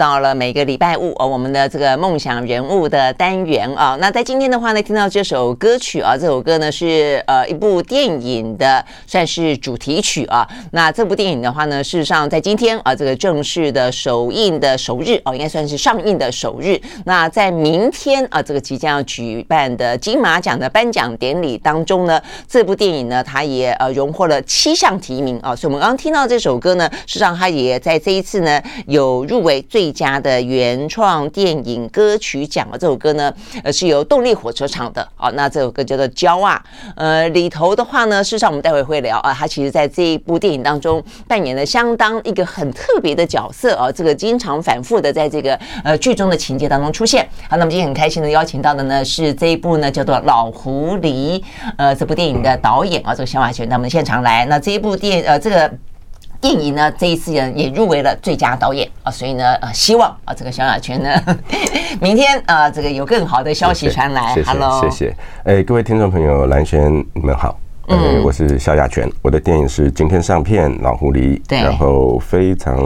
到了每个礼拜五哦，我们的这个梦想人物的单元啊，那在今天的话呢，听到这首歌曲啊，这首歌呢是呃一部电影的算是主题曲啊。那这部电影的话呢，事实上在今天啊，这个正式的首映的首日哦，应该算是上映的首日。那在明天啊，这个即将要举办的金马奖的颁奖典礼当中呢，这部电影呢，它也呃荣获了七项提名啊。所以我们刚刚听到这首歌呢，事实上它也在这一次呢有入围最。一家的原创电影歌曲奖啊，这首歌呢，呃，是由动力火车唱的啊。那这首歌叫做《骄傲》，呃，里头的话呢，事实上我们待会会聊啊，他其实在这一部电影当中扮演了相当一个很特别的角色啊，这个经常反复的在这个呃剧中的情节当中出现。好，那么今天很开心的邀请到的呢是这一部呢叫做《老狐狸》呃这部电影的导演啊，这个萧亚全到我们现场来。那这一部电呃这个。电影呢，这一次呢也入围了最佳导演啊，所以呢，呃，希望啊，这个萧亚全呢，明天啊，这个有更好的消息传来。谢谢，谢谢。哎，各位听众朋友，蓝轩，你们好。嗯，我是萧亚全，我的电影是今天上片《老狐狸》，对，然后非常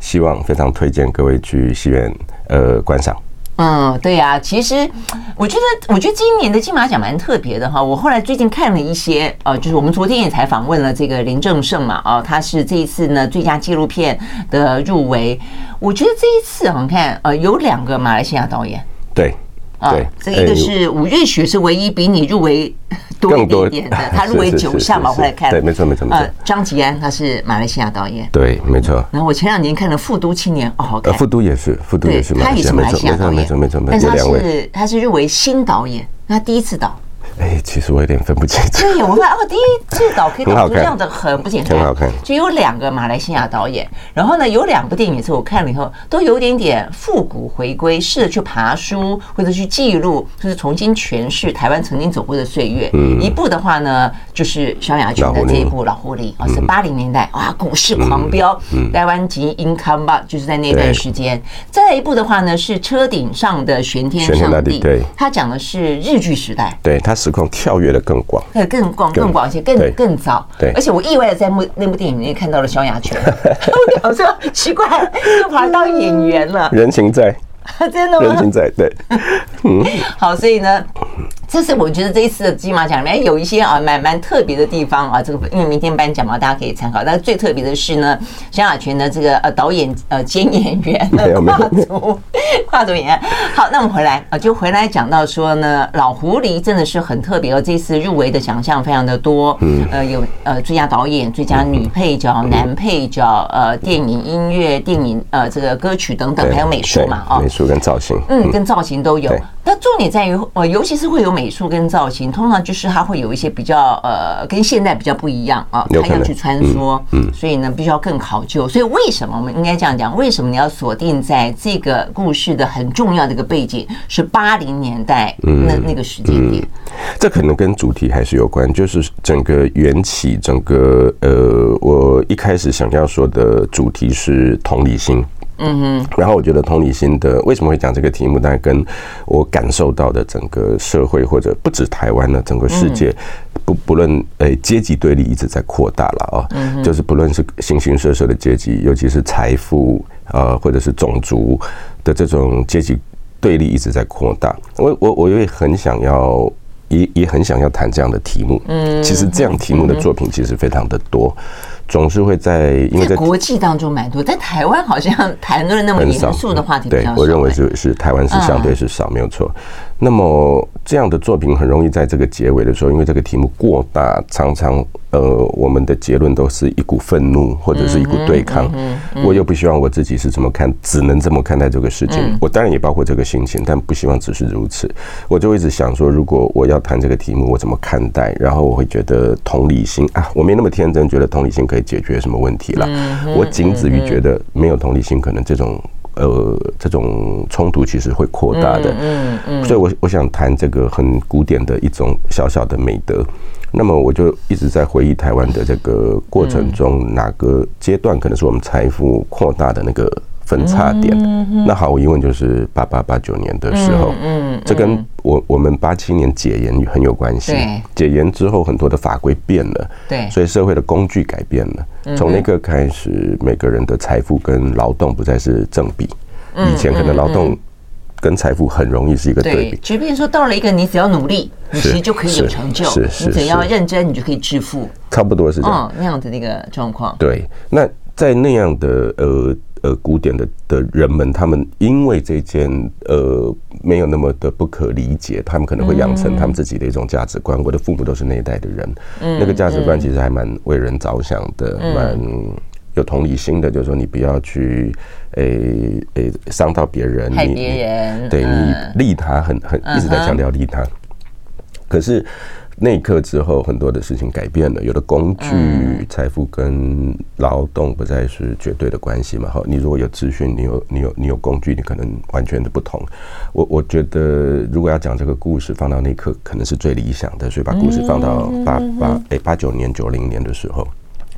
希望、非常推荐各位去戏院呃观赏。嗯，对呀、其实我觉得，我觉得今年的金马奖蛮特别的哈。我后来最近看了一些，呃，就是我们昨天也采访问了这个林正盛嘛，啊，他是这一次呢最佳纪录片的入围。我觉得这一次啊，你看，呃，有两个马来西亚导演，对。啊，这一个是吴瑞雪，是唯一比你入围 多一点点的，他入围九项嘛，我后来看，对，没错没错没错。呃，张吉安他是马来西亚导演，对，没错。然后我前两年看了《富都青年》，哦，好看。复读也是，复读也是，他也是马来西亚导演，没错没错没错。但是他是他是入围新导演，他第一次导。哎，其实我有点分不清楚。对，我看哦，第一次导可以导出这样的很不简单，很好看。就有两个马来西亚导演，然后呢，有两部电影是我看了以后都有点点复古回归，试着去爬书或者去记录，就是重新诠释台湾曾经走过的岁月。嗯，一部的话呢，就是萧亚全的这一部《老狐狸》啊，是八零年代啊，股市狂飙，台湾及 income 吧，就是在那段时间。再来一部的话呢，是车顶上的玄天上帝，对，他讲的是日剧时代，对他是。时空跳跃的更广，对，更广、更广一些，更更早。对，而且我意外的在幕那部电影里面看到了萧亚全，我说奇怪，又跑来当演员了。人情在，真的吗？人情在，对。嗯，好，所以呢。这是我觉得这一次的金马奖里面有一些啊蛮蛮特别的地方啊，这个因为明天颁奖嘛，大家可以参考。但是最特别的是呢，萧亚全的这个呃导演呃兼演员 跨足跨足演员。好，那我们回来啊，就回来讲到说呢，老狐狸真的是很特别哦。这次入围的奖项非常的多，嗯，呃有呃最佳导演、最佳女配角、男配角、呃电影音乐、电影呃这个歌曲等等，还有美术嘛，哦，美术跟造型，嗯，跟造型都有。那重点在于呃，尤其是会有。美术跟造型，通常就是它会有一些比较呃，跟现代比较不一样啊，它要去穿梭，嗯，所以呢，必须要更考究。所以为什么我们应该这样讲？为什么你要锁定在这个故事的很重要的一个背景是八零年代那那个时间点？这可能跟主题还是有关，就是整个缘起，整个呃，我一开始想要说的主题是同理心。嗯哼，然后我觉得同理心的为什么会讲这个题目，大概跟我感受到的整个社会或者不止台湾的整个世界，不不论诶阶级对立一直在扩大了啊，就是不论是形形色色的阶级，尤其是财富啊或者是种族的这种阶级对立一直在扩大。我我我也很想要也也很想要谈这样的题目。嗯，其实这样题目的作品其实非常的多。总是会在，因为在国际当中蛮多，在台湾好像谈论那么严肃的话题比较少。对，我认为是是台湾是相对是少，没有错。那么这样的作品很容易在这个结尾的时候，因为这个题目过大，常常呃，我们的结论都是一股愤怒或者是一股对抗。我又不希望我自己是怎么看，只能这么看待这个事情。我当然也包括这个心情，但不希望只是如此。我就一直想说，如果我要谈这个题目，我怎么看待？然后我会觉得同理心啊，我没那么天真，觉得同理心可可以解决什么问题了。我仅止于觉得没有同理心，可能这种呃这种冲突其实会扩大的。嗯嗯，所以我我想谈这个很古典的一种小小的美德。那么我就一直在回忆台湾的这个过程中，哪个阶段可能是我们财富扩大的那个。分叉点，那毫无疑问就是八八八九年的时候，嗯，这跟我我们八七年解严很有关系。解严之后，很多的法规变了，对，所以社会的工具改变了。从那个开始，每个人的财富跟劳动不再是正比。以前可能劳动跟财富很容易是一个对比。即便说到了一个，你只要努力，你其实就可以有成就；是是，你只要认真，你就可以致富。差不多是这样，那样子的那个状况。对，那在那样的呃。呃，古典的的人们，他们因为这件呃没有那么的不可理解，他们可能会养成他们自己的一种价值观。我的父母都是那一代的人，那个价值观其实还蛮为人着想的，蛮有同理心的。就是说，你不要去诶诶伤到别人，害别人，对你利他很很一直在强调利他，可是。那一刻之后，很多的事情改变了。有的工具、财富跟劳动不再是绝对的关系嘛？好，你如果有资讯，你有你有你有工具，你可能完全的不同。我我觉得，如果要讲这个故事，放到那一刻可能是最理想的，所以把故事放到八八诶八九年、九零年的时候。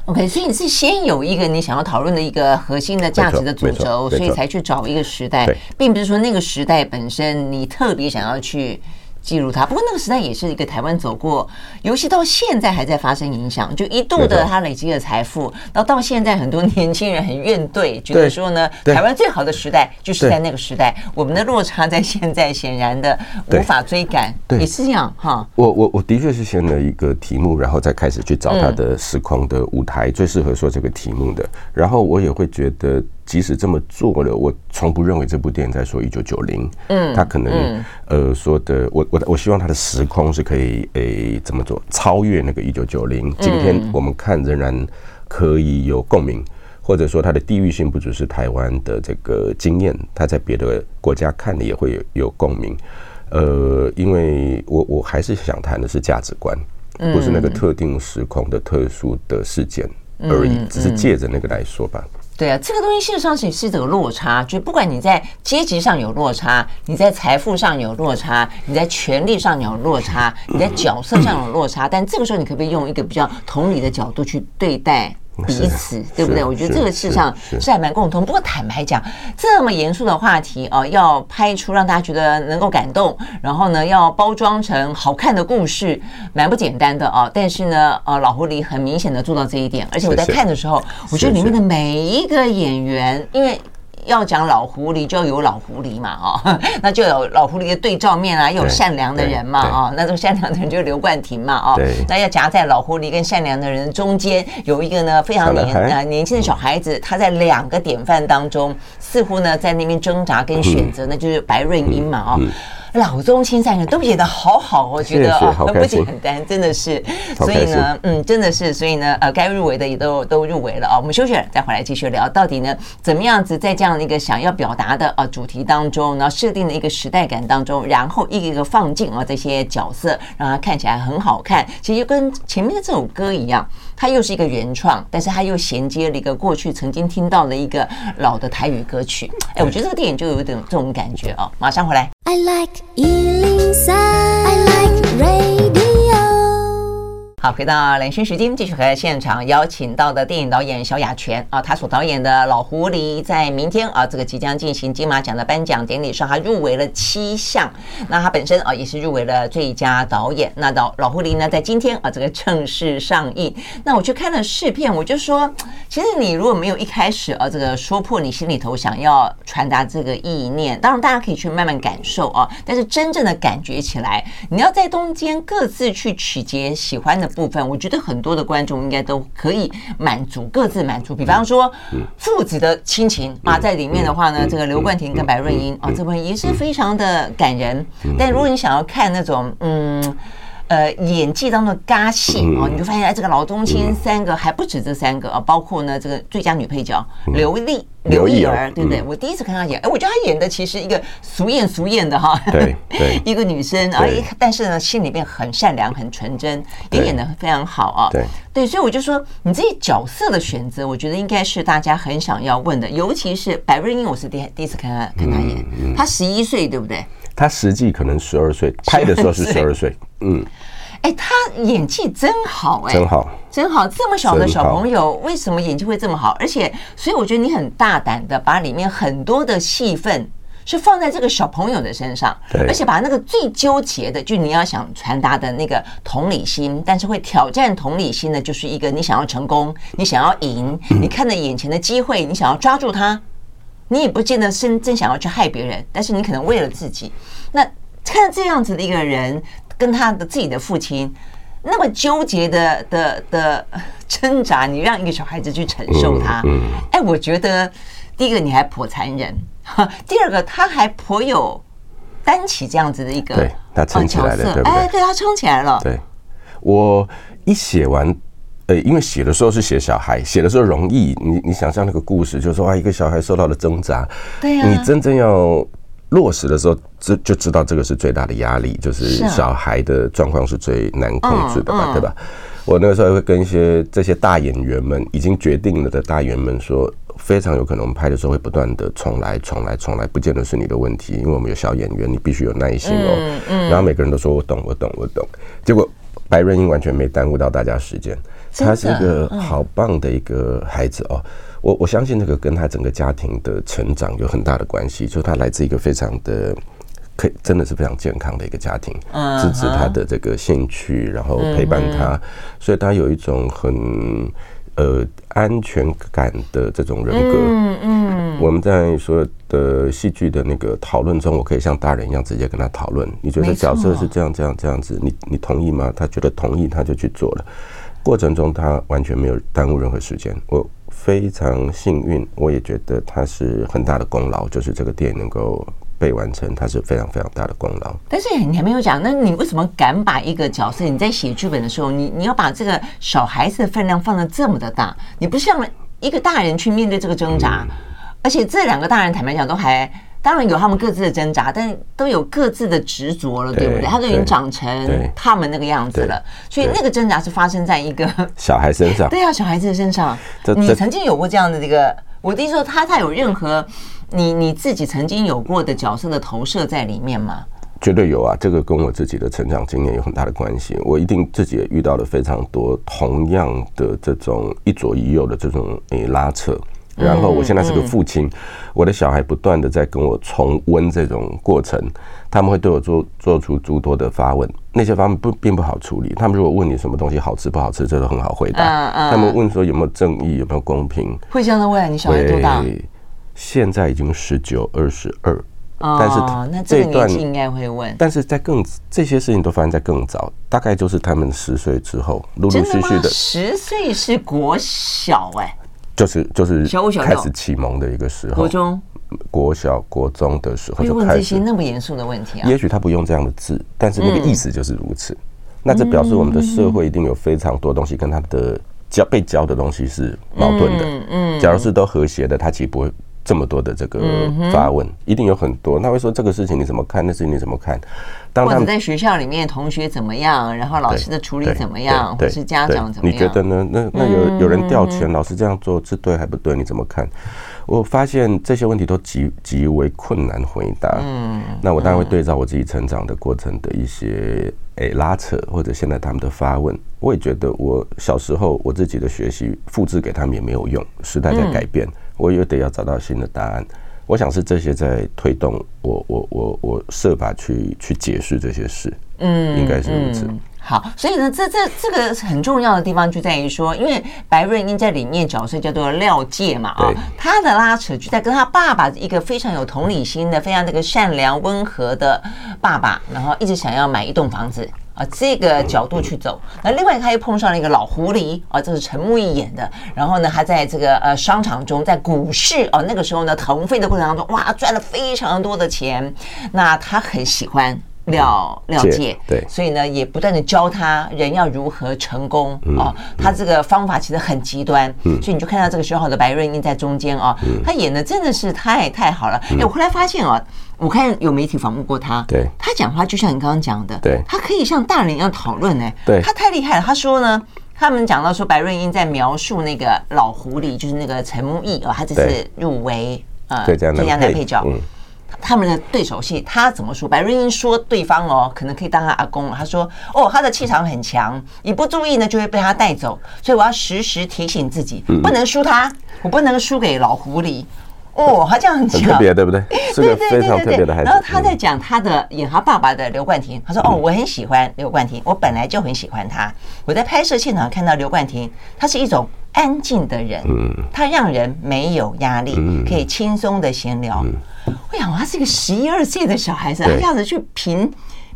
OK，所以你是先有一个你想要讨论的一个核心的价值的主轴，所以才去找一个时代，并不是说那个时代本身你特别想要去。记录它，不过那个时代也是一个台湾走过，尤其到现在还在发生影响。就一度的他累积了财富，然后到现在很多年轻人很怨怼，觉得说呢，台湾最好的时代就是在那个时代，我们的落差在现在显然的无法追赶，也是这样哈。我我我的确是先了一个题目，然后再开始去找他的时空的舞台，最适合说这个题目的，然后我也会觉得。即使这么做了，我从不认为这部电影在说一九九零。嗯，他可能、嗯、呃说的，我我我希望他的时空是可以诶怎么做超越那个一九九零。今天我们看仍然可以有共鸣，或者说它的地域性不只是台湾的这个经验，他在别的国家看的也会有有共鸣。呃，因为我我还是想谈的是价值观，不是那个特定时空的特殊的事件而已，只是借着那个来说吧。对啊，这个东西事实上是是这个落差，就不管你在阶级上有落差，你在财富上有落差，你在权力上有落差，你在角色上有落差，但这个时候你可不可以用一个比较同理的角度去对待？彼此对不对？我觉得这个事实上是还蛮共通。不过坦白讲，这么严肃的话题哦，要拍出让大家觉得能够感动，然后呢，要包装成好看的故事，蛮不简单的哦。但是呢，呃，老狐狸很明显的做到这一点，而且我在看的时候，我觉得里面的每一个演员，因为。要讲老狐狸，就要有老狐狸嘛，哦，那就有老狐狸的对照面啊，又有善良的人嘛，哦，那这个善良的人就是刘冠廷嘛，哦，那要夹在老狐狸跟善良的人中间，有一个呢非常年呃年轻的小孩子，他在两个典范当中，似乎呢在那边挣扎跟选择，那就是白润英嘛，哦。老中青三人都演的好好，我觉得啊，很不简单，真的是。所以呢，嗯，真的是，所以呢，呃，该入围的也都都入围了啊。我们休息了，再回来继续聊，到底呢，怎么样子在这样的一个想要表达的啊主题当中，然后设定的一个时代感当中，然后一个一个放进啊这些角色，让它看起来很好看。其实就跟前面的这首歌一样，它又是一个原创，但是它又衔接了一个过去曾经听到的一个老的台语歌曲。哎，我觉得这个电影就有一点这种感觉啊。马上回来。I like 103, I like radio. 好，回到连线时间，继续和现场邀请到的电影导演萧亚全啊，他所导演的《老狐狸》在明天啊，这个即将进行金马奖的颁奖典礼上，他入围了七项。那他本身啊，也是入围了最佳导演。那老老狐狸呢，在今天啊，这个正式上映。那我去看了试片，我就说，其实你如果没有一开始啊，这个说破你心里头想要传达这个意念，当然大家可以去慢慢感受啊，但是真正的感觉起来，你要在中间各自去取决喜欢的。部分，我觉得很多的观众应该都可以满足，各自满足。比方说，父子的亲情啊，在里面的话呢，这个刘冠廷跟白润英啊，这部分也是非常的感人。但如果你想要看那种，嗯。呃演技当中的尬戏哦，你就发现哎，这个老中青三个还不止这三个啊，包括呢这个最佳女配角刘丽。刘意儿，对不对？我第一次看她演，哎，我觉得她演的其实一个俗艳俗艳的哈，对对，一个女生啊，但是呢，心里面很善良、很纯真，也演的非常好啊。对。对，所以我就说，你这些角色的选择，我觉得应该是大家很想要问的，尤其是白瑞英，我是第第一次看她看她演，她十一岁，对不对？她实际可能十二岁，拍的时候是十二岁，嗯。哎，他演技真好哎，真好，真好！这么小的小朋友，为什么演技会这么好？而且，所以我觉得你很大胆的把里面很多的戏份是放在这个小朋友的身上，对，而且把那个最纠结的，就你要想传达的那个同理心，但是会挑战同理心的，就是一个你想要成功，你想要赢，你看着眼前的机会，你想要抓住它，你也不见得是真想要去害别人，但是你可能为了自己。那看这样子的一个人。跟他的自己的父亲那么纠结的的的挣扎，你让一个小孩子去承受他，哎，我觉得第一个你还颇残忍，第二个他还颇有担起这样子的一个，对，他撑起来了，对不对？哎，对，他撑起来了。对，我一写完，呃，因为写的时候是写小孩，写的时候容易，你你想象那个故事，就是说啊，一个小孩受到了挣扎，对呀，你真正要。落实的时候，知就知道这个是最大的压力，就是小孩的状况是最难控制的吧，对吧？我那个时候会跟一些这些大演员们已经决定了的大演员们说，非常有可能我们拍的时候会不断的重来、重来、重来，不见得是你的问题，因为我们有小演员，你必须有耐心哦。然后每个人都说我懂，我懂，我懂。结果白润英完全没耽误到大家时间，他是一个好棒的一个孩子哦。我我相信这个跟他整个家庭的成长有很大的关系，就他来自一个非常的，可以真的是非常健康的一个家庭，支持他的这个兴趣，然后陪伴他，所以他有一种很呃安全感的这种人格。嗯嗯，我们在所有的戏剧的那个讨论中，我可以像大人一样直接跟他讨论。你觉得角色是这样这样这样子，你你同意吗？他觉得同意，他就去做了。过程中他完全没有耽误任何时间。我。非常幸运，我也觉得他是很大的功劳，就是这个电影能够被完成，他是非常非常大的功劳。但是你还没有讲，那你为什么敢把一个角色？你在写剧本的时候，你你要把这个小孩子的分量放的这么的大？你不像一个大人去面对这个挣扎，嗯、而且这两个大人坦白讲都还。当然有他们各自的挣扎，但都有各自的执着了，对不对？他都已经长成他们那个样子了，所以那个挣扎是发生在一个 小孩身上。对啊，小孩子的身上。你曾经有过这样的这个？我的意思说，他他有任何你你自己曾经有过的角色的投射在里面吗？绝对有啊，这个跟我自己的成长经验有很大的关系。我一定自己也遇到了非常多同样的这种一左一右的这种诶拉扯。然后我现在是个父亲，我的小孩不断的在跟我重温这种过程，他们会对我做做出诸多的发问，那些发问不并不好处理。他们如果问你什么东西好吃不好吃，这都很好回答。他们问说有没有正义，有没有公平，会这样的问。你小孩多大？现在已经十九、二十二，但是那这个年纪应该会问。但是在更这些事情都发生在更早，大概就是他们十岁之后，陆陆续续的。十岁是国小哎。就是就是开始启蒙的一个时候，国中、国小、国中的时候就开始。问这些那么严肃的问题啊？也许他不用这样的字，但是那个意思就是如此。那这表示我们的社会一定有非常多东西跟他的教被教的东西是矛盾的。嗯，假如是都和谐的，他其实不会这么多的这个发问，一定有很多。他会说这个事情你怎么看？那事情你怎么看？当他或者在学校里面同学怎么样，然后老师的处理怎么样，或是家长怎么样？你觉得呢？那那有有人调权，老师这样做是对还不对？你怎么看？我发现这些问题都极极为困难回答。嗯，那我当然会对照我自己成长的过程的一些诶拉扯，或者现在他们的发问，我也觉得我小时候我自己的学习复制给他们也没有用，时代在改变，我又得要找到新的答案。我想是这些在推动我，我我我设法去去解释这些事，嗯，应该是如此。好，所以呢，这这这个很重要的地方就在于说，因为白瑞英在里面角色叫做廖介嘛，啊，他的拉扯就在跟他爸爸一个非常有同理心的、非常那个善良温和的爸爸，然后一直想要买一栋房子。啊，这个角度去走，那另外他又碰上了一个老狐狸啊，这是陈木易演的。然后呢，他在这个呃商场中，在股市啊，那个时候呢，腾飞的过程当中，哇，赚了非常多的钱。那他很喜欢廖廖介，对，所以呢，也不断的教他人要如何成功啊。他这个方法其实很极端，所以你就看到这个学好的白润英在中间啊，他演的真的是太太好了。哎，我后来发现啊，我看有媒体访问过他，对，他讲话就像你刚刚讲的，对，他可以像大人一样讨论呢，对，他太厉害了。他说呢，他们讲到说白润英在描述那个老狐狸，就是那个陈木易哦，他这次入围呃最佳男配角。他们的对手戏，他怎么说？白润英说对方哦，可能可以当他阿公。他说哦，他的气场很强，一不注意呢就会被他带走，所以我要时时提醒自己，不能输他，我不能输给老狐狸。哦，他这样讲，特别对不对？是个非常特别的孩子。然后他在讲他的演他爸爸的刘冠廷，他说哦，我很喜欢刘冠廷，我本来就很喜欢他。我在拍摄现场看到刘冠廷，他是一种安静的人，他让人没有压力，可以轻松的闲聊。我想，他是一个十一二岁的小孩子，他这样子去评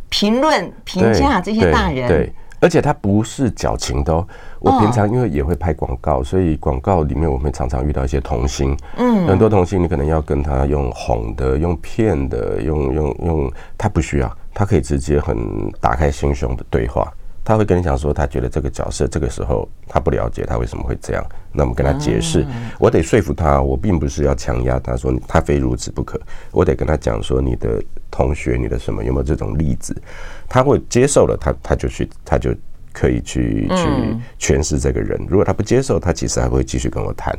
评论、评价这些大人，对，而且他不是矫情的哦。我平常因为也会拍广告，所以广告里面我们常常遇到一些童星，嗯，很多童星你可能要跟他用哄的、用骗的、用用用，他不需要，他可以直接很打开心胸的对话。他会跟你讲说，他觉得这个角色这个时候他不了解他为什么会这样，那我们跟他解释，我得说服他，我并不是要强压他说他非如此不可，我得跟他讲说你的同学你的什么有没有这种例子，他会接受了，他他就去他就。可以去去诠释这个人，如果他不接受，他其实还会继续跟我谈。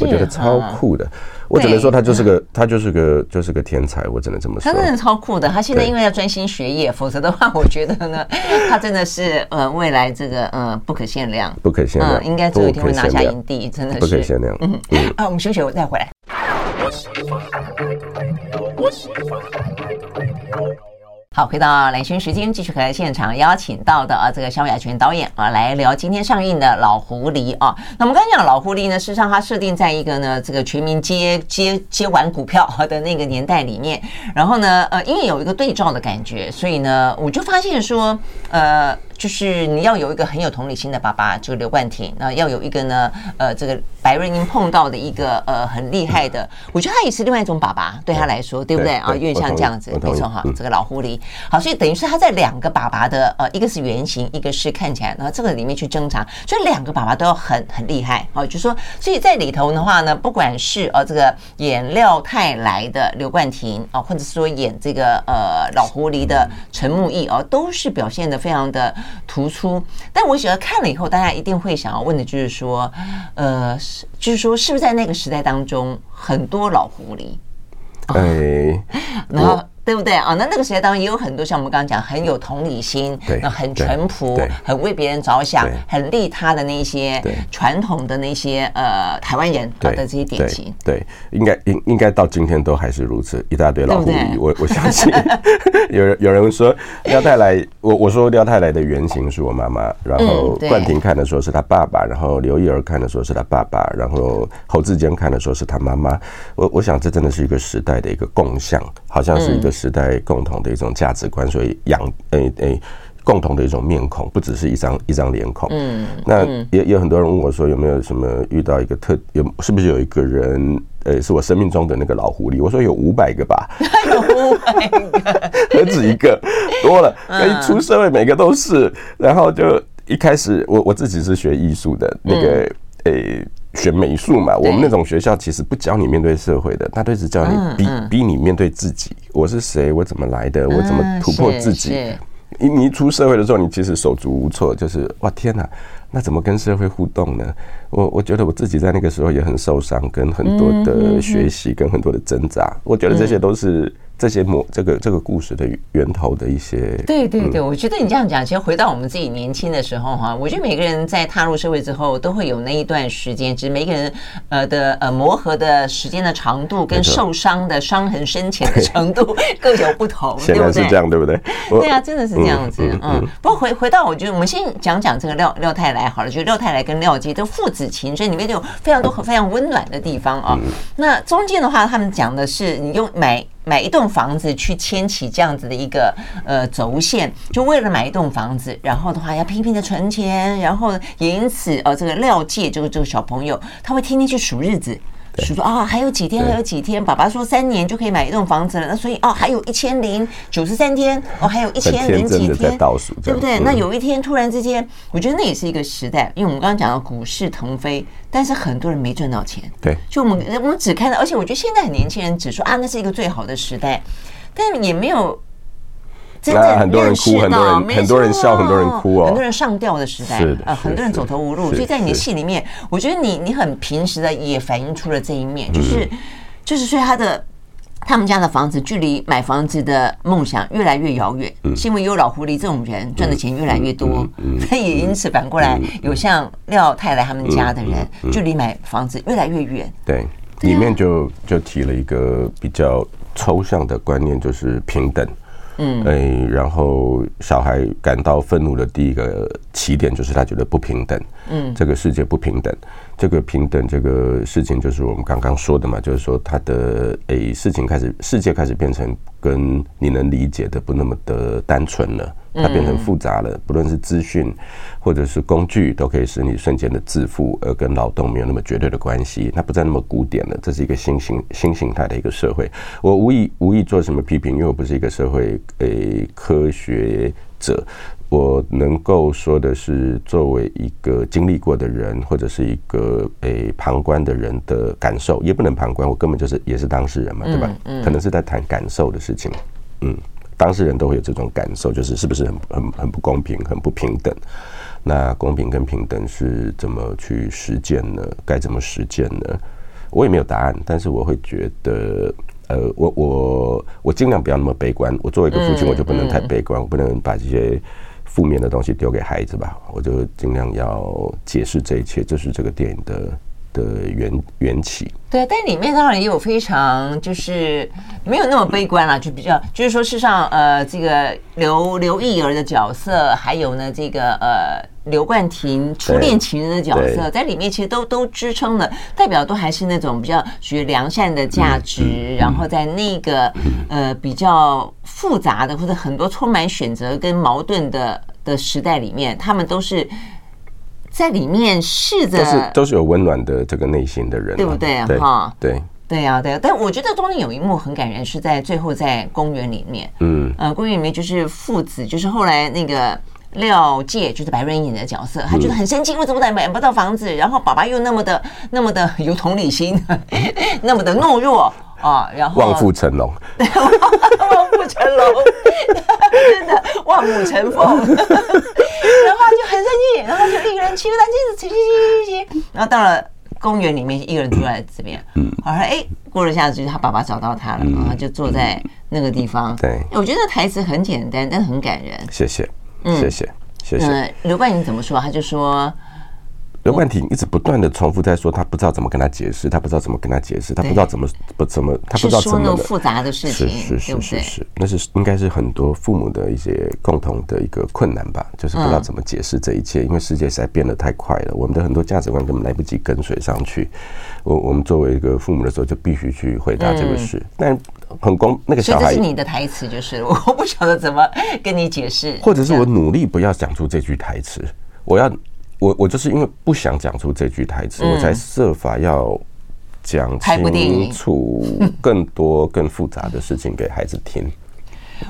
我觉得超酷的，我只能说他就是个他就是个就是个天才，我只能这么说。他真的超酷的，他现在因为要专心学业，否则的话，我觉得呢，他真的是呃未来这个呃不可限量，不可限量，应该总有一天会拿下影帝，真的是。不可限量。嗯。啊，我们休息，我再回来。好，回到蓝轩时间，继续和现场邀请到的啊，这个萧亚全导演啊，来聊今天上映的《老狐狸》啊。那我们刚刚讲《老狐狸》呢，事实上它设定在一个呢，这个全民接接接玩股票的那个年代里面。然后呢，呃，因为有一个对照的感觉，所以呢，我就发现说，呃。就是你要有一个很有同理心的爸爸，这个刘冠廷，那要有一个呢，呃，这个白瑞英碰到的一个呃很厉害的，我觉得他也是另外一种爸爸，对他来说，对不对啊？有点像这样子，没错哈，这个老狐狸。好，所以等于是他在两个爸爸的呃，一个是原型，一个是看起来，然后这个里面去挣扎，所以两个爸爸都要很很厉害哦。就说，所以在里头的话呢，不管是呃这个演廖泰来的刘冠廷啊，或者是说演这个呃老狐狸的陈木易哦，都是表现的非常的。突出，但我觉得看了以后，大家一定会想要问的就是说，呃，是就是说，是不是在那个时代当中，很多老狐狸？哎，然后。对不对啊？那那个时代当然也有很多像我们刚刚讲很有同理心，那很淳朴，很为别人着想，很利他的那些传统的那些呃台湾人的这些典型。对，应该应应该到今天都还是如此，一大堆老狐狸。我我相信 有人有人说廖太来，我我说廖太来的原型是我妈妈，然后冠廷看的时候是他爸爸，然后刘一儿看的时候是他爸爸，然后侯志坚看的时候是他妈妈。我我想这真的是一个时代的一个共相，好像是一个。时代共同的一种价值观，所以养诶诶，共同的一种面孔，不只是一张一张脸孔。嗯，那也也有很多人问我说，有没有什么遇到一个特有，是不是有一个人，呃，是我生命中的那个老狐狸？我说有五百个吧，有五百个，何止一个，多了。一出社会，每个都是。然后就一开始，我我自己是学艺术的，那个诶。学美术嘛，我们那种学校其实不教你面对社会的，他都是教你逼逼你面对自己。我是谁？我怎么来的？我怎么突破自己？你你一出社会的时候，你其实手足无措，就是哇天哪，那怎么跟社会互动呢？我我觉得我自己在那个时候也很受伤，跟很多的学习，跟很多的挣扎。我觉得这些都是。这些模这个这个故事的源头的一些，对对对，我觉得你这样讲，其实回到我们自己年轻的时候哈，我觉得每个人在踏入社会之后，都会有那一段时间，只是每个人呃的呃磨合的时间的长度跟受伤的伤痕深浅的程度 各有不同，对不对？是这样，对不对？对啊，真的是这样子。嗯，不过回回到我觉得，我们先讲讲这个廖廖太来好了，就廖太来跟廖杰都父子情深，里面就有非常多非常温暖的地方啊。那中间的话，他们讲的是你用买。买一栋房子去牵起这样子的一个呃轴线，就为了买一栋房子，然后的话要拼命的存钱，然后也因此呃这个廖介就是这个小朋友，他会天天去数日子，数说啊，还有几天，还有几天。爸爸说三年就可以买一栋房子了，那所以哦，还有一千零九十三天，哦，还有一千零几天，倒数，对不对？那有一天突然之间，我觉得那也是一个时代，因为我们刚刚讲到股市腾飞，但是很多人没赚到钱。对，就我们我们只看到，而且我觉得现在很年轻人只说啊，那是一个最好的时代，但也没有。那很多人哭，很多人很多人笑，很多人哭哦，很多人上吊的时代，是的，呃，很多人走投无路。所以在你的。戏里面，我觉得你你很平实的也反映出了这一面，就是就是所以他的他们家的房子距离买房子的梦想越来越遥远，是因为有老狐狸这种人赚的钱越来越多，他 也因此反过来有像廖太来他们家的人，距离买房子越来越远。对，里面就就提了一个比较抽象的观念，就是平等。嗯，哎，然后小孩感到愤怒的第一个起点就是他觉得不平等，嗯，这个世界不平等，这个平等这个事情就是我们刚刚说的嘛，就是说他的诶事情开始，世界开始变成跟你能理解的不那么的单纯了。它变成复杂了，不论是资讯或者是工具，都可以使你瞬间的致富，而跟劳动没有那么绝对的关系。它不再那么古典了，这是一个新型新形态的一个社会。我无意无意做什么批评，因为我不是一个社会诶科学者。我能够说的是，作为一个经历过的人，或者是一个诶旁观的人的感受，也不能旁观，我根本就是也是当事人嘛，对吧？可能是在谈感受的事情，嗯。当事人都会有这种感受，就是是不是很很很不公平、很不平等？那公平跟平等是怎么去实践呢？该怎么实践呢？我也没有答案，但是我会觉得，呃，我我我尽量不要那么悲观。我作为一个父亲，我就不能太悲观，我不能把这些负面的东西丢给孩子吧。我就尽量要解释这一切，这是这个电影的。的缘缘起，对，但里面当然也有非常就是没有那么悲观啦，就比较就是说，事实上，呃，这个刘刘意儿的角色，还有呢，这个呃刘冠廷初恋情人的角色，在里面其实都都支撑了，代表都还是那种比较属于良善的价值，嗯嗯、然后在那个呃比较复杂的或者很多充满选择跟矛盾的的时代里面，他们都是。在里面试着，都是都是有温暖的这个内心的人，对不对？哈，对对啊，对。但我觉得中间有一幕很感人，是在最后在公园里面，嗯呃，公园里面就是父子，就是后来那个廖介就是白润演的角色，他觉得很生气，为什么买不到房子？然后爸爸又那么的 那么的 有同理心，那么的懦弱。啊，然后望父成龙，望父成龙，真的望母成凤，然后就很生气，然后就一个人骑着单车骑骑骑骑骑，然后到了公园里面，一个人坐在这边，嗯，好像哎，过了一下子，就是他爸爸找到他了，然后就坐在那个地方，对，我觉得台词很简单，但是很感人，谢谢，谢谢，谢谢。刘冠廷怎么说？他就说。刘冠廷一直不断的重复在说，他不知道怎么跟他解释，他不知道怎么跟他解释，他不知道怎么不怎么，他不知道怎么复杂的事情，是是是是是，那是应该是很多父母的一些共同的一个困难吧，就是不知道怎么解释这一切，因为世界实在变得太快了，我们的很多价值观根本来不及跟随上去。我我们作为一个父母的时候，就必须去回答这个事，但很公那个小孩，这是你的台词，就是我 不晓得怎么跟你解释，或者是我努力不要讲出这句台词，我要。我我就是因为不想讲出这句台词，我才设法要讲清楚 更多更复杂的事情给孩子听。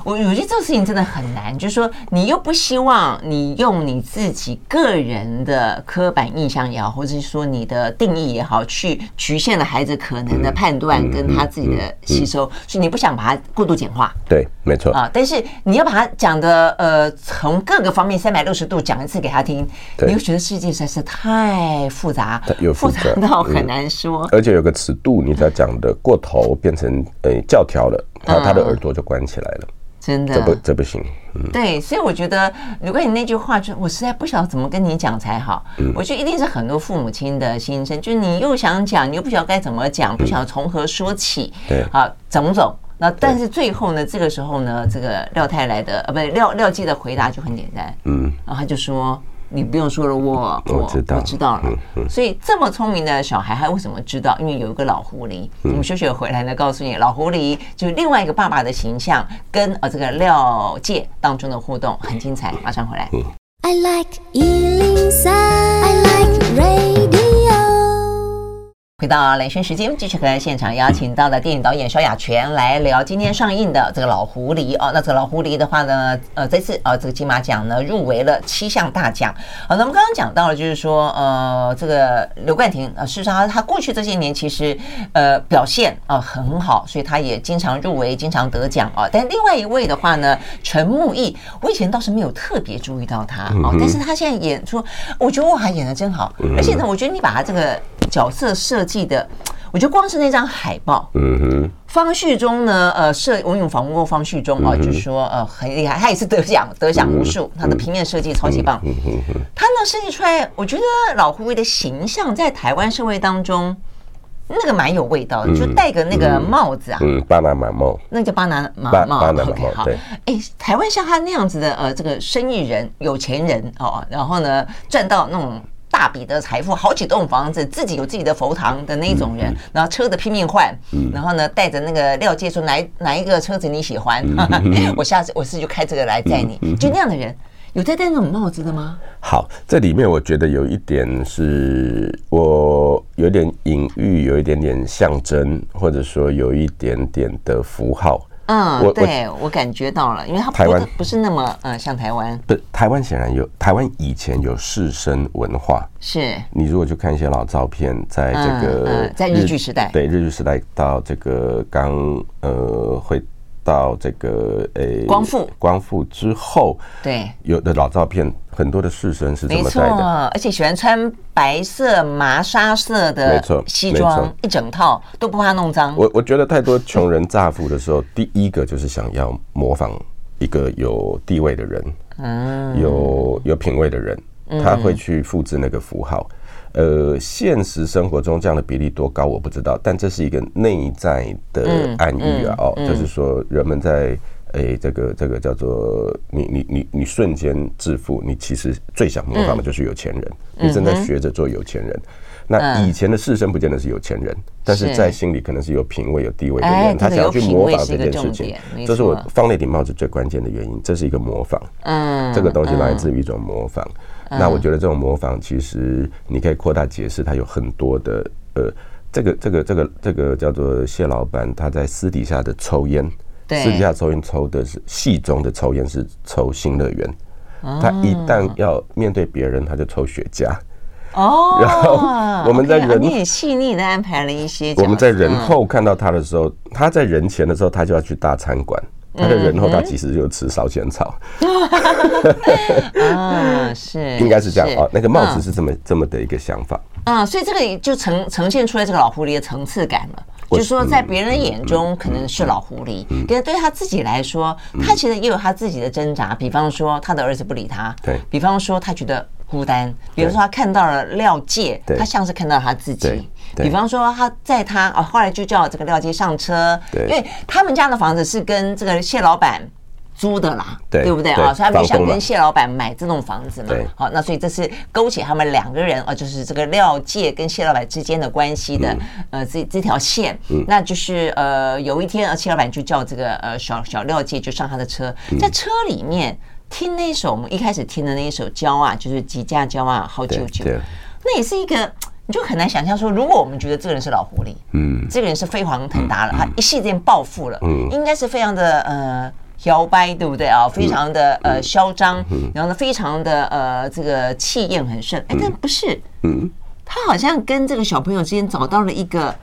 我我觉得这个事情真的很难，就是说你又不希望你用你自己个人的刻板印象也好，或者是说你的定义也好，去局限了孩子可能的判断跟他自己的吸收，所以你不想把它过度简化。对，没错啊。但是你要把它讲的呃，从各个方面三百六十度讲一次给他听，你又觉得世界实在是太复杂，复杂到很难说。而且有个尺度，你只要讲的过头，变成呃教条了，他他的耳朵就关起来了。真的，这不这不行。嗯，对，所以我觉得，如果你那句话，就我实在不晓得怎么跟你讲才好。嗯，我觉得一定是很多父母亲的心声，就是你又想讲，你又不晓得该怎么讲，不晓得从何说起。对，啊，种种。那但是最后呢，这个时候呢，这个廖太来的呃，不廖廖记的回答就很简单。嗯，然后他就说。你不用说了，我我知道，我知道了。所以这么聪明的小孩，他为什么知道？因为有一个老狐狸。我们休息回来呢，告诉你，老狐狸就是另外一个爸爸的形象，跟呃这个廖介当中的互动很精彩。马上回来。I like 回到雷声时间，继续和现场邀请到的电影导演萧亚全来聊今天上映的这个《老狐狸》哦。那这个《老狐狸》的话呢，呃，这次呃，这个金马奖呢入围了七项大奖。好，那么刚刚讲到了，就是说呃，这个刘冠廷呃，事实上他过去这些年其实呃表现啊、很好，所以他也经常入围，经常得奖啊。但另外一位的话呢，陈木易，我以前倒是没有特别注意到他哦，但是他现在演出，我觉得哇，演得真好，而且呢，我觉得你把他这个。角色设计的，我觉得光是那张海报，嗯哼，方旭中呢，呃，设我们有访问过方旭中啊，就是说呃很厉害，他也是得奖得奖无数，他的平面设计超级棒，他呢设计出来，我觉得老狐狸的形象在台湾社会当中那个蛮有味道的，就戴个那个帽子啊，嗯，巴拿马帽，那叫巴拿马帽，巴拿马帽，对，哎，台湾像他那样子的呃这个生意人有钱人哦，然后呢赚到那种。大笔的财富，好几栋房子，自己有自己的佛堂的那种人，然后车子拼命换，然后呢，带着那个廖介说哪哪一个车子你喜欢，我下次我是就开这个来载你，就那样的人，有在戴那种帽子的吗？好，这里面我觉得有一点是我有点隐喻，有一点点象征，或者说有一点点的符号。嗯，我对我，我感觉到了，因为它台湾不是那么呃像台湾，不，台湾显然有台湾以前有士绅文化，是。你如果去看一些老照片，在这个、嗯嗯、在日剧时代，对日剧时代到这个刚呃回。到这个诶，光复。光复之后，对，有的老照片，很多的士绅是这么戴的，而且喜欢穿白色麻纱色的，没错，西装一整套都不怕弄脏。我我觉得太多穷人乍富的时候，第一个就是想要模仿一个有地位的人，嗯，有有品味的人，他会去复制那个符号。呃，现实生活中这样的比例多高我不知道，但这是一个内在的暗喻啊，哦，就是说人们在诶这个这个叫做你你你你瞬间致富，你其实最想模仿的就是有钱人，你正在学着做有钱人。那以前的士绅不见得是有钱人，但是在心里可能是有品位、有地位的人，他想要去模仿这件事情，这是我放那顶帽子最关键的原因，这是一个模仿，嗯，这个东西来自于一种模仿。那我觉得这种模仿，其实你可以扩大解释，它有很多的呃，这个这个这个这个叫做谢老板，他在私底下的抽烟，私底下抽烟抽的是戏中的抽烟是抽新乐园，他一旦要面对别人，他就抽雪茄。哦，然后我们在人你很细腻的安排了一些，我们在人后看到他的时候，他在人前的时候，他就要去大餐馆。他的人后，他其实就吃烧仙草。啊，是，应该是这样啊。那个帽子是这么这么的一个想法。啊，所以这个就呈呈现出来这个老狐狸的层次感了。就是说，在别人眼中可能是老狐狸，但对他自己来说，他其实也有他自己的挣扎。比方说，他的儿子不理他；对，比方说，他觉得孤单；比如说，他看到了廖介，他像是看到他自己。比方说，他在他哦，后来就叫这个廖介上车，因为他们家的房子是跟这个谢老板租的啦，对，对不对啊？所以他们就想跟谢老板买这栋房子嘛，好，那所以这是勾起他们两个人啊，就是这个廖介跟谢老板之间的关系的呃这这条线，那就是呃有一天啊，谢老板就叫这个呃小小廖介就上他的车，在车里面听那首我们一开始听的那一首《娇啊》，就是几家娇啊好舅舅，那也是一个。你就很难想象说，如果我们觉得这个人是老狐狸，嗯，这个人是飞黄腾达了，他一夕之间暴富了，嗯，应该是非常的呃摇摆，对不对？啊？非常的呃嚣张，然后呢，非常的呃这个气焰很盛。哎，但不是，嗯，他好像跟这个小朋友之间找到了一个，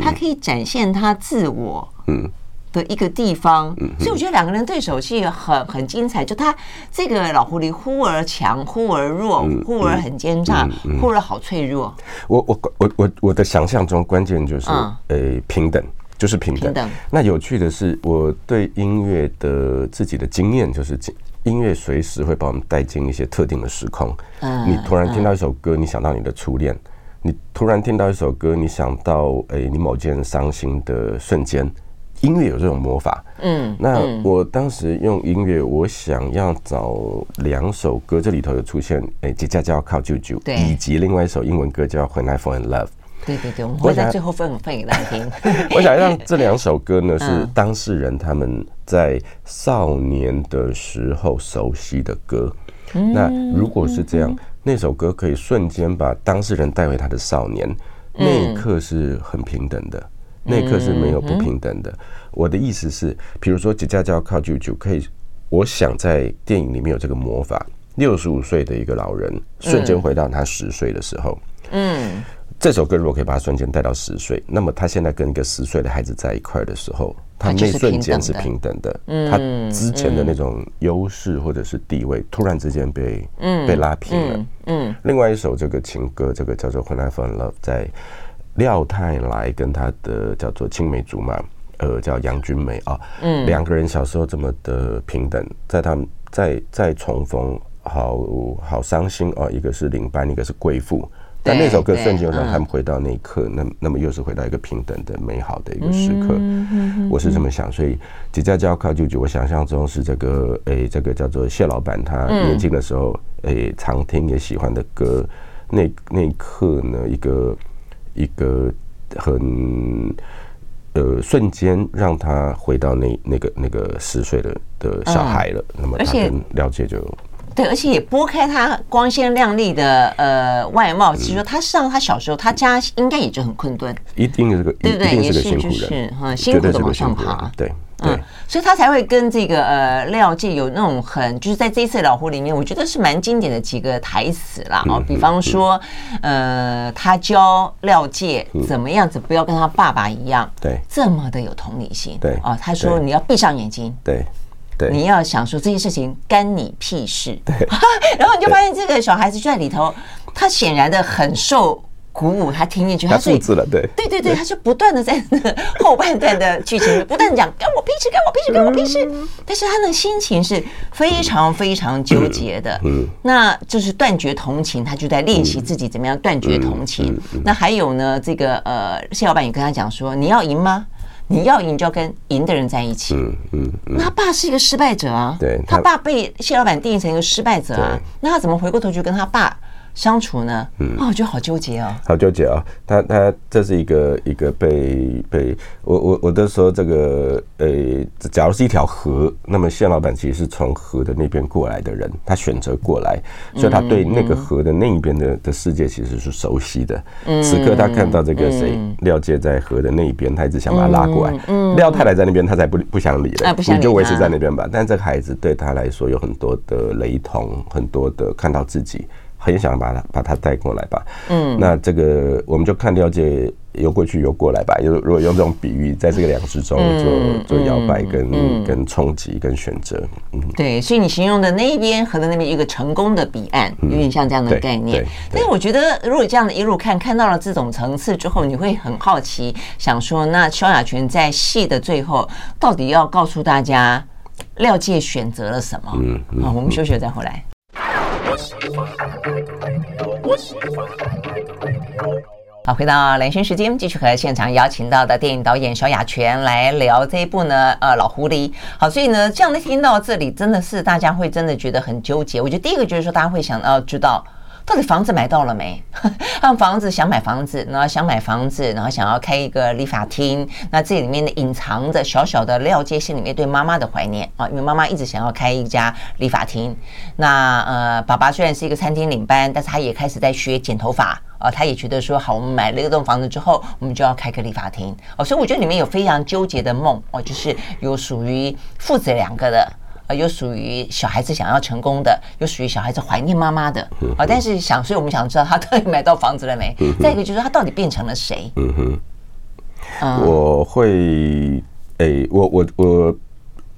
他可以展现他自我，嗯。的一个地方，所以我觉得两个人对手戏很很精彩。就他这个老狐狸忽而强，忽而弱，忽而很奸诈，忽而好脆弱。我我我我我的想象中关键就是，呃，平等，就是平等。平等。那有趣的是，我对音乐的自己的经验就是，音乐随时会把我们带进一些特定的时空。嗯。你突然听到一首歌，你想到你的初恋；你突然听到一首歌，你想到诶，你某件伤心的瞬间。音乐有这种魔法，嗯，那我当时用音乐，我想要找两首歌，这里头有出现，哎，几家叫靠舅舅，对，以及另外一首英文歌叫 When I Fall in Love，对对对，我们会在最后分分给大家听。我想让这两首歌呢，是当事人他们在少年的时候熟悉的歌。那如果是这样，那首歌可以瞬间把当事人带回他的少年。那一刻是很平等的，那一刻是没有不平等的。我的意思是，比如说，几家就要靠舅舅，可以，我想在电影里面有这个魔法，六十五岁的一个老人瞬间回到他十岁的时候，嗯。这首歌如果可以把他瞬间带到十岁，那么他现在跟一个十岁的孩子在一块的时候，他那瞬间是平等的。他之前的那种优势或者是地位，突然之间被被拉平了。嗯，另外一首这个情歌，这个叫做《When I Fall in Love》，在廖泰来跟他的叫做青梅竹马，呃，叫杨君梅啊，嗯，两个人小时候这么的平等，在他们再再重逢，好好伤心哦，一个是领班，一个是贵妇。但那首歌瞬间又让他们回到那一刻，那那么又是回到一个平等的美好的一个时刻。我是这么想，所以几家叫靠舅舅，我想象中是这个诶，这个叫做谢老板，他年轻的时候诶常听也喜欢的歌。那那一刻呢，一个一个很呃瞬间让他回到那那个那个十岁的的小孩了。那么他跟了解就。对，而且也拨开他光鲜亮丽的呃外貌，其实说他上他小时候，他家应该也就很困顿，一定是个对不对？也是就是哈，辛苦的往上爬，对对，所以他才会跟这个呃廖介有那种很就是在这一次老狐里面，我觉得是蛮经典的几个台词啦哦，比方说呃，他教廖介怎么样子不要跟他爸爸一样，对，这么的有同理心，对啊，他说你要闭上眼睛，对。你要想说这件事情干你屁事，对，然后你就发现这个小孩子就在里头，他显然的很受鼓舞，他听进去，他复制了，对，对对对，他就不断的在那个后半段的剧情不断讲跟我屁事，跟我屁事，跟我屁事，但是他的心情是非常非常纠结的，嗯，那就是断绝同情，他就在练习自己怎么样断绝同情。那还有呢，这个呃，谢老板也跟他讲说，你要赢吗？你要赢就要跟赢的人在一起。嗯嗯，那他爸是一个失败者啊。对，他爸被谢老板定义成一个失败者啊。那他怎么回过头去跟他爸相处呢？嗯，哦，我觉得好纠结哦。好纠结啊！他他这是一个一个被被我我我都说这个呃，假如是一条河，那么谢老板其实是从河的那边过来的人，他选择过来，所以他对那个河的那一边的的世界其实是熟悉的。嗯，此刻他看到这个谁廖介在河的那一边，他一直想把他拉过来。嗯，廖太太在那边，他才不不想理了。你就维持在那边吧。但这个孩子对他来说有很多的雷同，很多的看到自己。很想把他把他带过来吧，嗯，那这个我们就看廖介游过去游过来吧。如如果用这种比喻，在这个两之中做做摇摆跟跟冲击跟选择，嗯，对，所以你形容的那一边和的那边一个成功的彼岸，有点像这样的概念。但是我觉得，如果这样的一路看，看到了这种层次之后，你会很好奇，想说，那萧亚全在戏的最后到底要告诉大家，廖介选择了什么？嗯，好，我们休息了再回来。好，回到连线时间，继续和现场邀请到的电影导演小雅全来聊这一部呢，呃，老狐狸。好，所以呢，这样的听到这里，真的是大家会真的觉得很纠结。我觉得第一个就是说，大家会想要知道。到底房子买到了没？他们房子想买房子，然后想买房子，然后想要开一个理发厅。那这里面的隐藏着小小的廖介心里面对妈妈的怀念啊，因为妈妈一直想要开一家理发厅。那呃，爸爸虽然是一个餐厅领班，但是他也开始在学剪头发啊。他也觉得说，好，我们买了一栋房子之后，我们就要开个理发厅哦。所以我觉得里面有非常纠结的梦哦，就是有属于父子两个的。有属于小孩子想要成功的，有属于小孩子怀念妈妈的啊。但是想，所以我们想知道他到底买到房子了没？再一个就是他到底变成了谁？嗯哼，我会，诶，我我我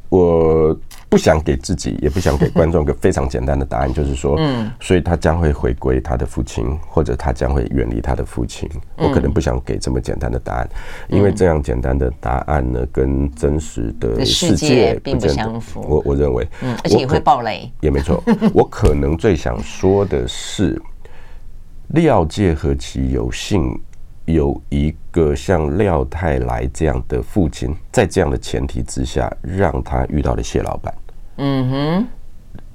我。不想给自己，也不想给观众一个非常简单的答案，就是说，嗯，所以他将会回归他的父亲，或者他将会远离他的父亲。我可能不想给这么简单的答案，因为这样简单的答案呢，跟真实的世界并不相符。我我认为，嗯，而且也会爆雷，也没错。我可能最想说的是，廖介何其有幸。有一个像廖太来这样的父亲，在这样的前提之下，让他遇到了谢老板。嗯哼，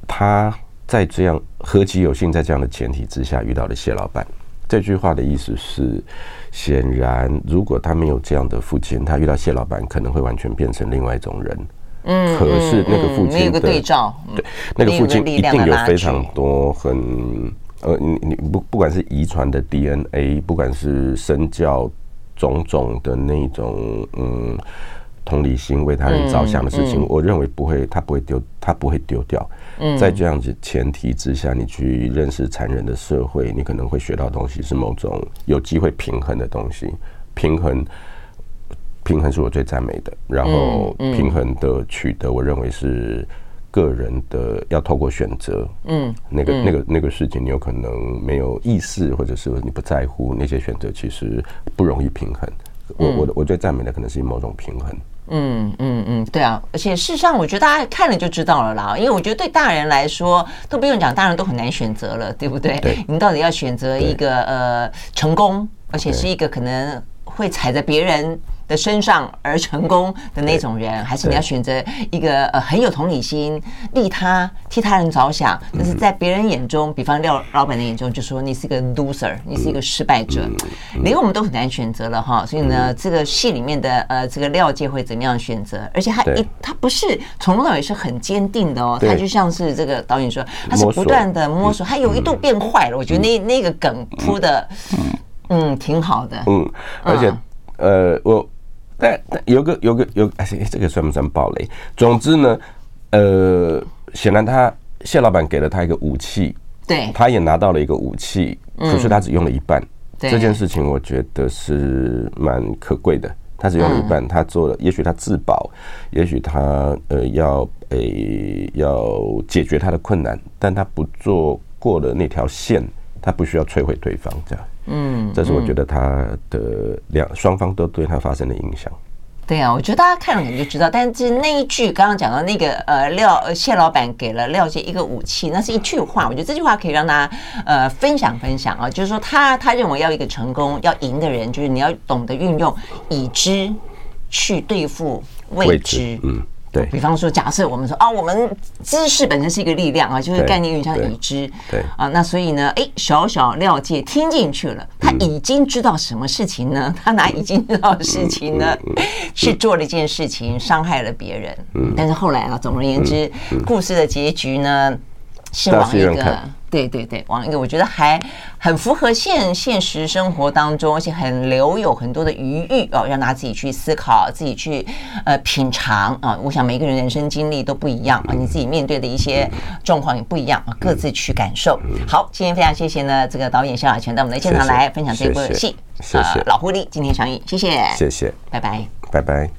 他在这样何其有幸，在这样的前提之下遇到了谢老板。这句话的意思是，显然如果他没有这样的父亲，他遇到谢老板可能会完全变成另外一种人。嗯，可是那个父亲的对照，对那个父亲一定有非常多很。呃，你你不不管是遗传的 DNA，不管是身教种种的那种嗯同理心、为他人着想的事情，嗯嗯、我认为不会，他不会丢，他不会丢掉。嗯，在这样子前提之下，你去认识残忍的社会，你可能会学到东西是某种有机会平衡的东西，平衡。平衡是我最赞美的，然后平衡的取得，我认为是个人的要透过选择，嗯，那个那个那个事情，你有可能没有意识，或者是你不在乎那些选择，其实不容易平衡。我我我最赞美的可能是某种平衡。嗯嗯嗯，对啊，而且事实上，我觉得大家看了就知道了啦，因为我觉得对大人来说都不用讲，大人都很难选择了，对不对？对，你到底要选择一个呃成功，而且是一个可能会踩着别人的身上而成功的那种人，还是你要选择一个呃很有同理心、利他、替他人着想，但是在别人眼中，比方廖老板的眼中，就说你是一个 loser，你是一个失败者，连我们都很难选择了哈。所以呢，这个戏里面的呃这个廖介会怎么样选择？而且他一他不是从头到尾是很坚定的哦，他就像是这个导演说，他是不断的摸索，他有一度变坏了。我觉得那那个梗铺的嗯挺好的，嗯，而且呃我。但但有个有个有，哎，这个算不算暴雷？总之呢，呃，显然他谢老板给了他一个武器，对，他也拿到了一个武器，可是他只用了一半。这件事情我觉得是蛮可贵的。他只用了一半，他做了，也许他自保，也许他呃要诶要解决他的困难，但他不做过了那条线，他不需要摧毁对方，这样。嗯，这是我觉得他的两双方都对他发生的影响。对啊，我觉得大家看了可能就知道。但是那一句刚刚讲到那个呃廖谢老板给了廖杰一个武器，那是一句话。我觉得这句话可以让大家呃分享分享啊，就是说他他认为要一个成功要赢的人，就是你要懂得运用已知去对付未知。嗯。对，比方说，假设我们说啊，我们知识本身是一个力量啊，就是概念有点像已知，对。啊，那所以呢，哎，小小廖介听进去了，他已经知道什么事情呢？他拿已经知道的事情呢，去做了一件事情，伤害了别人。但是后来啊，总而言之，故事的结局呢，是往一个。对对对，王一个我觉得还很符合现现实生活当中，而且很留有很多的余裕哦，让大家自己去思考，自己去呃品尝啊。我想每个人人生经历都不一样啊，你自己面对的一些状况也不一样啊，各自去感受。好，今天非常谢谢呢，这个导演萧亚全到我们的现场来分享这部戏，谢谢。老狐狸今天上映，谢谢，谢谢，拜拜，拜拜。